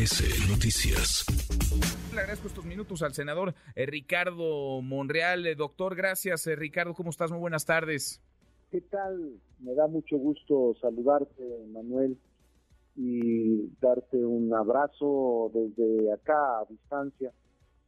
MBS Noticias. Le agradezco estos minutos al senador eh, Ricardo Monreal. Eh, doctor, gracias. Eh, Ricardo, ¿cómo estás? Muy buenas tardes. ¿Qué tal? Me da mucho gusto saludarte, Manuel, y darte un abrazo desde acá a distancia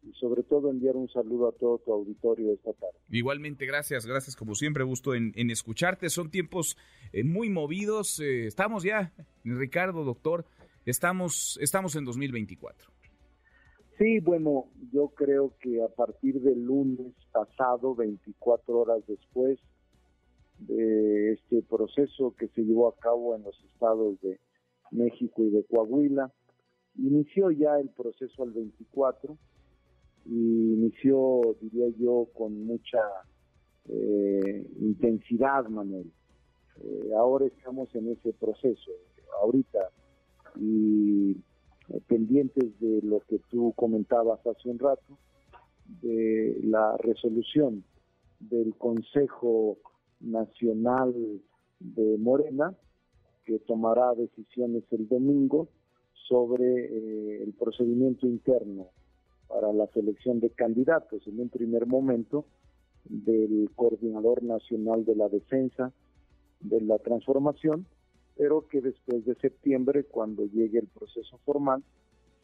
y sobre todo enviar un saludo a todo tu auditorio esta tarde. Igualmente, gracias, gracias como siempre, gusto en, escucharte. Son tiempos eh, muy movidos. Eh, estamos ya, Ricardo, doctor, estamos, estamos en 2024. Sí, bueno, yo creo que a partir del lunes pasado, 24 horas después de este proceso que se llevó a cabo en los estados de México y de Coahuila, inició ya el proceso al 24 y inició, diría yo, con mucha eh, intensidad, Manuel. Eh, ahora estamos en ese proceso, ahorita, y eh, pendientes de lo que tú comentabas hace un rato, de la resolución del Consejo Nacional de Morena, que tomará decisiones el domingo sobre el procedimiento interno para la selección de candidatos en un primer momento del Coordinador Nacional de la Defensa de la Transformación, pero que después de septiembre, cuando llegue el proceso formal,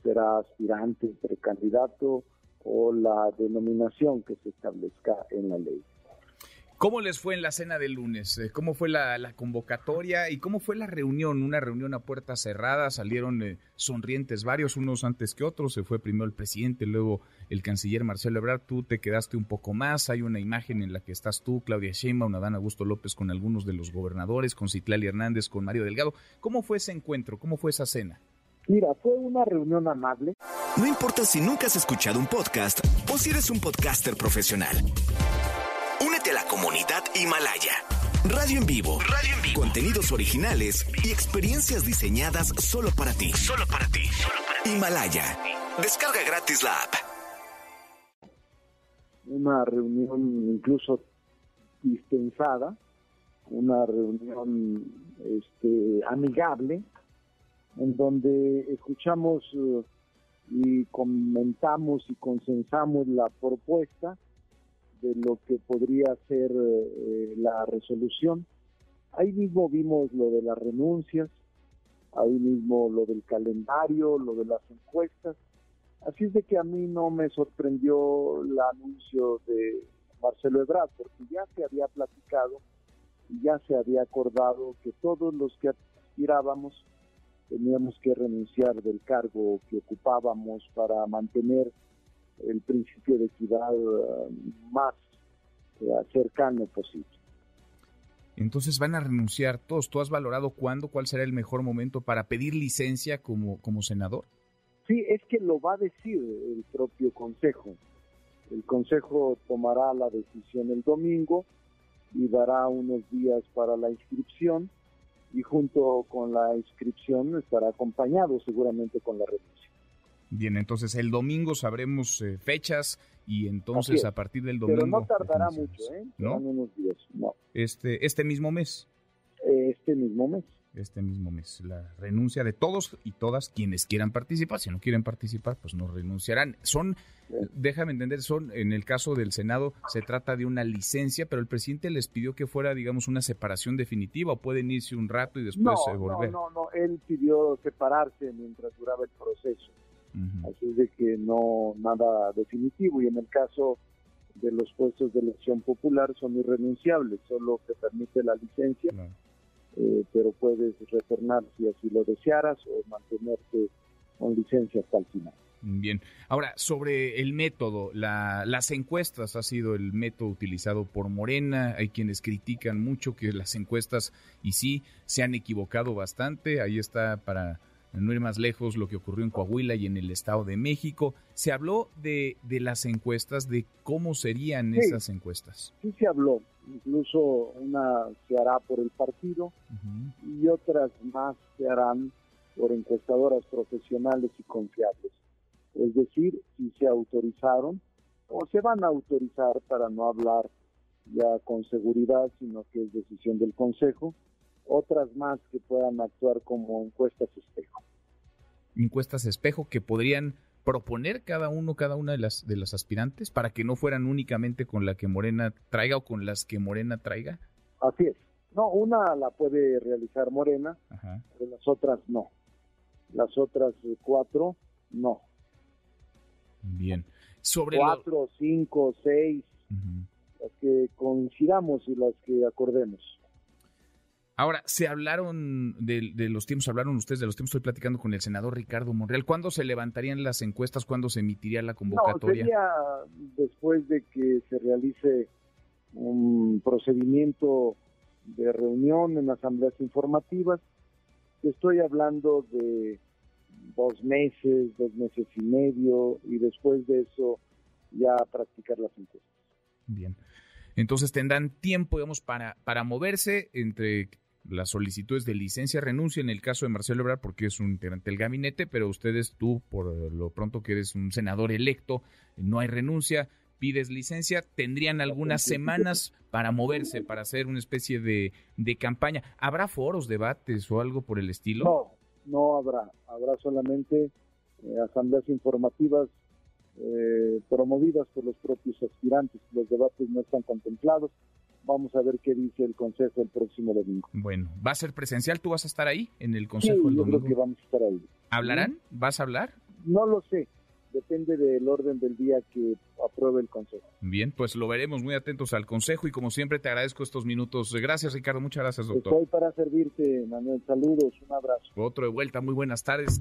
será aspirante, precandidato o la denominación que se establezca en la ley. ¿Cómo les fue en la cena del lunes? Eh, ¿Cómo fue la, convocatoria y cómo fue la reunión? Una reunión a puerta cerrada, salieron eh, sonrientes varios, unos antes que otros, se fue primero el presidente, luego el canciller Marcelo Ebrard, tú te quedaste un poco más, hay una imagen en la que estás tú, Claudia Sheinbaum, Adán Augusto López con algunos de los gobernadores, con Citlali Hernández, con Mario Delgado. ¿Cómo fue ese encuentro? ¿Cómo fue esa cena? Mira, fue una reunión amable. No importa si nunca has escuchado un podcast o si eres un podcaster profesional comunidad Himalaya. Radio en vivo. Radio en vivo. Contenidos originales y experiencias diseñadas solo para ti. Solo para ti. Himalaya. Descarga gratis la app. Una reunión incluso dispensada, una reunión este, amigable, en donde escuchamos uh, y comentamos y consensamos la propuesta de lo que podría ser eh, la resolución. Ahí mismo vimos lo de las renuncias, ahí mismo lo del calendario, lo de las encuestas. Así es de que a mí no me sorprendió el anuncio de Marcelo Ebrard, porque ya se había platicado y ya se había acordado que todos los que aspirábamos teníamos que renunciar del cargo que ocupábamos para mantener el principio de equidad eh, más eh, cercano posible. Entonces van a renunciar todos. ¿Tú has valorado cuándo, cuál será el mejor momento para pedir licencia como, como senador? Sí, es que lo va a decir el propio Consejo. El Consejo tomará la decisión el domingo y dará unos días para la inscripción y junto con la inscripción estará acompañado seguramente con la renuncia. Bien, entonces el domingo sabremos eh, fechas y entonces a partir del domingo. Pero no tardará mucho, ¿eh? ¿No? unos días, no. Este, este mismo mes. Este mismo mes. Este mismo mes. La renuncia de todos y todas quienes quieran participar. Si no quieren participar, pues no renunciarán. Son, déjame entender, son, en el caso del Senado, se trata de una licencia, pero el presidente les pidió que fuera, digamos, una separación definitiva o pueden irse un rato y después no, volver. No, no, no. Él pidió separarse mientras duraba el proceso. Así es de que no nada definitivo y en el caso de los puestos de elección popular son irrenunciables, solo te permite la licencia, eh, pero puedes retornar si así lo desearas o mantenerte con licencia hasta el final. Bien, ahora sobre el método, las encuestas ha sido el método utilizado por Morena, hay quienes critican mucho que las encuestas y sí se han equivocado bastante, ahí está para no ir más lejos, lo que ocurrió en Coahuila y en el Estado de México. Se habló de, de las encuestas, de cómo serían esas encuestas. Sí se habló, incluso una se hará por el partido y otras más se harán por encuestadoras profesionales y confiables. Es decir, si se autorizaron o se van a autorizar para no hablar ya con seguridad, sino que es decisión del Consejo, otras más que puedan actuar como encuestas espejo. Encuestas espejo que podrían proponer cada uno, cada una de las, de las aspirantes para que no fueran únicamente con la que Morena traiga o con las que Morena traiga? Así es. No, una la puede realizar Morena, pero las otras no. Las otras cuatro, no. Bien. Sobre cuatro, cinco, seis, las que coincidamos y las que acordemos. Ahora, se hablaron de, los tiempos, hablaron ustedes de los tiempos, estoy platicando con el senador Ricardo Monreal. ¿Cuándo se levantarían las encuestas? ¿Cuándo se emitiría la convocatoria? No, sería después de que se realice un procedimiento de reunión en asambleas informativas. Estoy hablando de dos meses, dos meses y medio, y después de eso ya practicar las encuestas. Bien. Entonces tendrán tiempo, digamos, para, para moverse entre las solicitudes de licencia, renuncia en el caso de Marcelo Ebrard porque es un integrante del gabinete, pero ustedes, tú, por lo pronto que eres un senador electo, no hay renuncia, pides licencia, tendrían algunas semanas para moverse, para hacer una especie de, de campaña. ¿Habrá foros, debates o algo por el estilo? No, no habrá. Habrá solamente eh, asambleas informativas eh, promovidas por los propios aspirantes. Los debates no están contemplados. Vamos a ver qué dice el Consejo el próximo domingo. Bueno, ¿va a ser presencial? ¿Tú vas a estar ahí en el Consejo el domingo? Yo creo que vamos a estar ahí. ¿Hablarán? ¿Vas a hablar? No lo sé depende del orden del día que apruebe el Consejo. Bien, pues lo veremos muy atentos al Consejo y como siempre te agradezco estos minutos. Gracias Ricardo, muchas gracias doctor. Estoy para servirte, Manuel. Saludos, un abrazo. Otro de vuelta, muy buenas tardes.